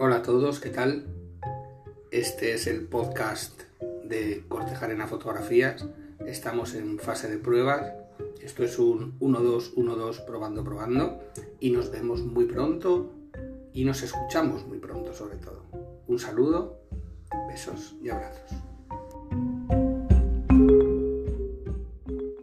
Hola a todos, ¿qué tal? Este es el podcast de Cortejar en Fotografías. Estamos en fase de pruebas. Esto es un 1-2, 1-2, probando, probando. Y nos vemos muy pronto y nos escuchamos muy pronto sobre todo. Un saludo, besos y abrazos.